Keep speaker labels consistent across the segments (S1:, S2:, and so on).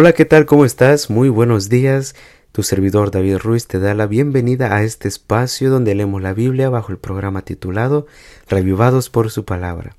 S1: Hola, ¿qué tal? ¿Cómo estás? Muy buenos días. Tu servidor David Ruiz te da la bienvenida a este espacio donde leemos la Biblia bajo el programa titulado Revivados por su palabra.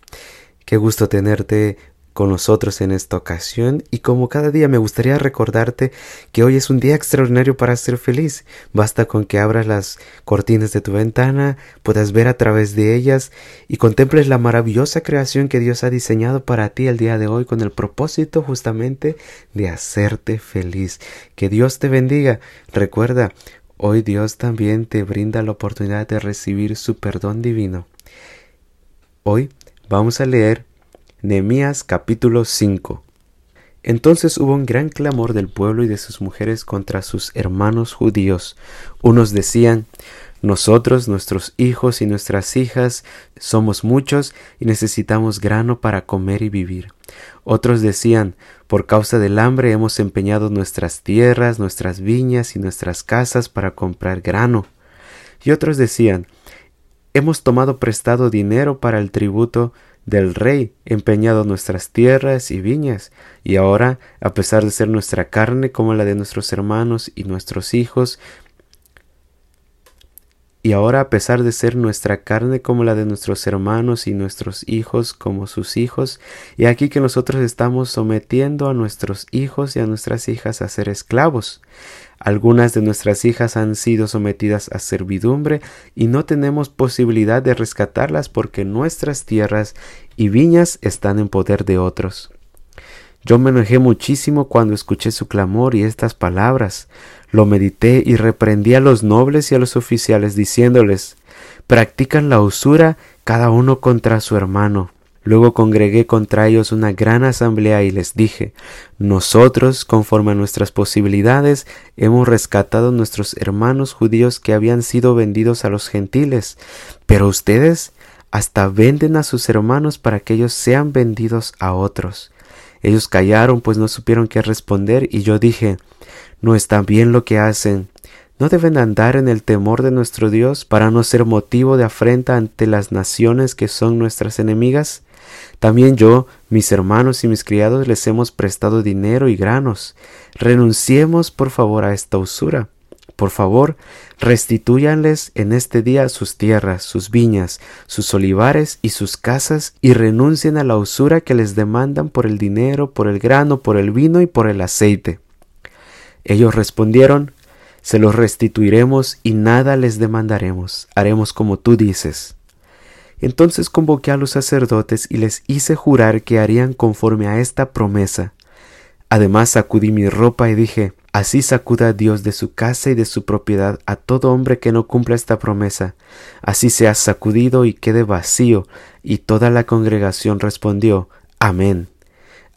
S1: Qué gusto tenerte con nosotros en esta ocasión y como cada día me gustaría recordarte que hoy es un día extraordinario para ser feliz. Basta con que abras las cortinas de tu ventana, puedas ver a través de ellas y contemples la maravillosa creación que Dios ha diseñado para ti el día de hoy con el propósito justamente de hacerte feliz. Que Dios te bendiga. Recuerda, hoy Dios también te brinda la oportunidad de recibir su perdón divino. Hoy vamos a leer Nehemías capítulo 5 Entonces hubo un gran clamor del pueblo y de sus mujeres contra sus hermanos judíos. Unos decían, nosotros, nuestros hijos y nuestras hijas somos muchos y necesitamos grano para comer y vivir. Otros decían, por causa del hambre hemos empeñado nuestras tierras, nuestras viñas y nuestras casas para comprar grano. Y otros decían, hemos tomado prestado dinero para el tributo del rey, empeñado nuestras tierras y viñas, y ahora, a pesar de ser nuestra carne como la de nuestros hermanos y nuestros hijos, y ahora a pesar de ser nuestra carne como la de nuestros hermanos y nuestros hijos como sus hijos, y aquí que nosotros estamos sometiendo a nuestros hijos y a nuestras hijas a ser esclavos. Algunas de nuestras hijas han sido sometidas a servidumbre y no tenemos posibilidad de rescatarlas porque nuestras tierras y viñas están en poder de otros. Yo me enojé muchísimo cuando escuché su clamor y estas palabras. Lo medité y reprendí a los nobles y a los oficiales diciéndoles Practican la usura cada uno contra su hermano. Luego congregué contra ellos una gran asamblea y les dije Nosotros, conforme a nuestras posibilidades, hemos rescatado nuestros hermanos judíos que habían sido vendidos a los gentiles, pero ustedes hasta venden a sus hermanos para que ellos sean vendidos a otros. Ellos callaron, pues no supieron qué responder, y yo dije, no está bien lo que hacen. ¿No deben andar en el temor de nuestro Dios para no ser motivo de afrenta ante las naciones que son nuestras enemigas? También yo, mis hermanos y mis criados les hemos prestado dinero y granos. Renunciemos por favor a esta usura. Por favor, restitúyanles en este día sus tierras, sus viñas, sus olivares y sus casas, y renuncien a la usura que les demandan por el dinero, por el grano, por el vino y por el aceite. Ellos respondieron, se los restituiremos y nada les demandaremos, haremos como tú dices. Entonces convoqué a los sacerdotes y les hice jurar que harían conforme a esta promesa. Además sacudí mi ropa y dije, Así sacuda Dios de su casa y de su propiedad a todo hombre que no cumpla esta promesa. Así sea sacudido y quede vacío. Y toda la congregación respondió, Amén.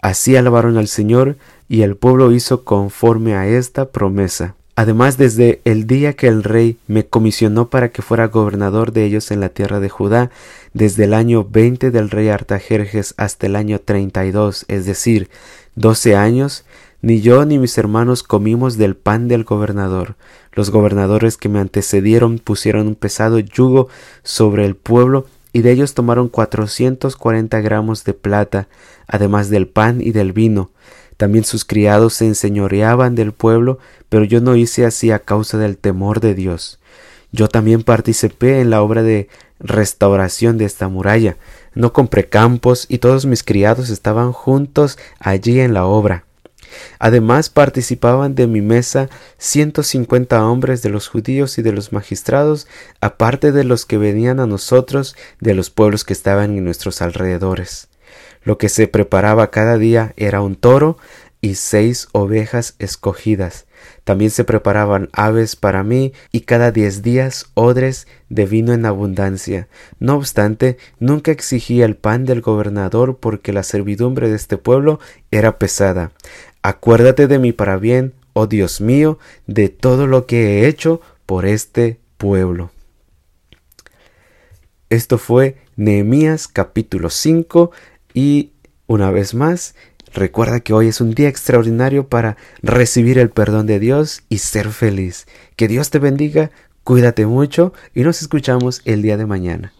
S1: Así alabaron al Señor, y el pueblo hizo conforme a esta promesa. Además, desde el día que el rey me comisionó para que fuera gobernador de ellos en la tierra de Judá, desde el año veinte del rey Artajerjes hasta el año treinta y dos, es decir, doce años, ni yo ni mis hermanos comimos del pan del gobernador. Los gobernadores que me antecedieron pusieron un pesado yugo sobre el pueblo y de ellos tomaron cuatrocientos cuarenta gramos de plata, además del pan y del vino. También sus criados se enseñoreaban del pueblo, pero yo no hice así a causa del temor de Dios. Yo también participé en la obra de restauración de esta muralla. No compré campos y todos mis criados estaban juntos allí en la obra. Además participaban de mi mesa ciento cincuenta hombres de los judíos y de los magistrados, aparte de los que venían a nosotros de los pueblos que estaban en nuestros alrededores. Lo que se preparaba cada día era un toro y seis ovejas escogidas. También se preparaban aves para mí y cada diez días odres de vino en abundancia. No obstante, nunca exigía el pan del gobernador porque la servidumbre de este pueblo era pesada. Acuérdate de mí para bien, oh Dios mío, de todo lo que he hecho por este pueblo. Esto fue Nehemías capítulo 5 y una vez más, recuerda que hoy es un día extraordinario para recibir el perdón de Dios y ser feliz. Que Dios te bendiga, cuídate mucho y nos escuchamos el día de mañana.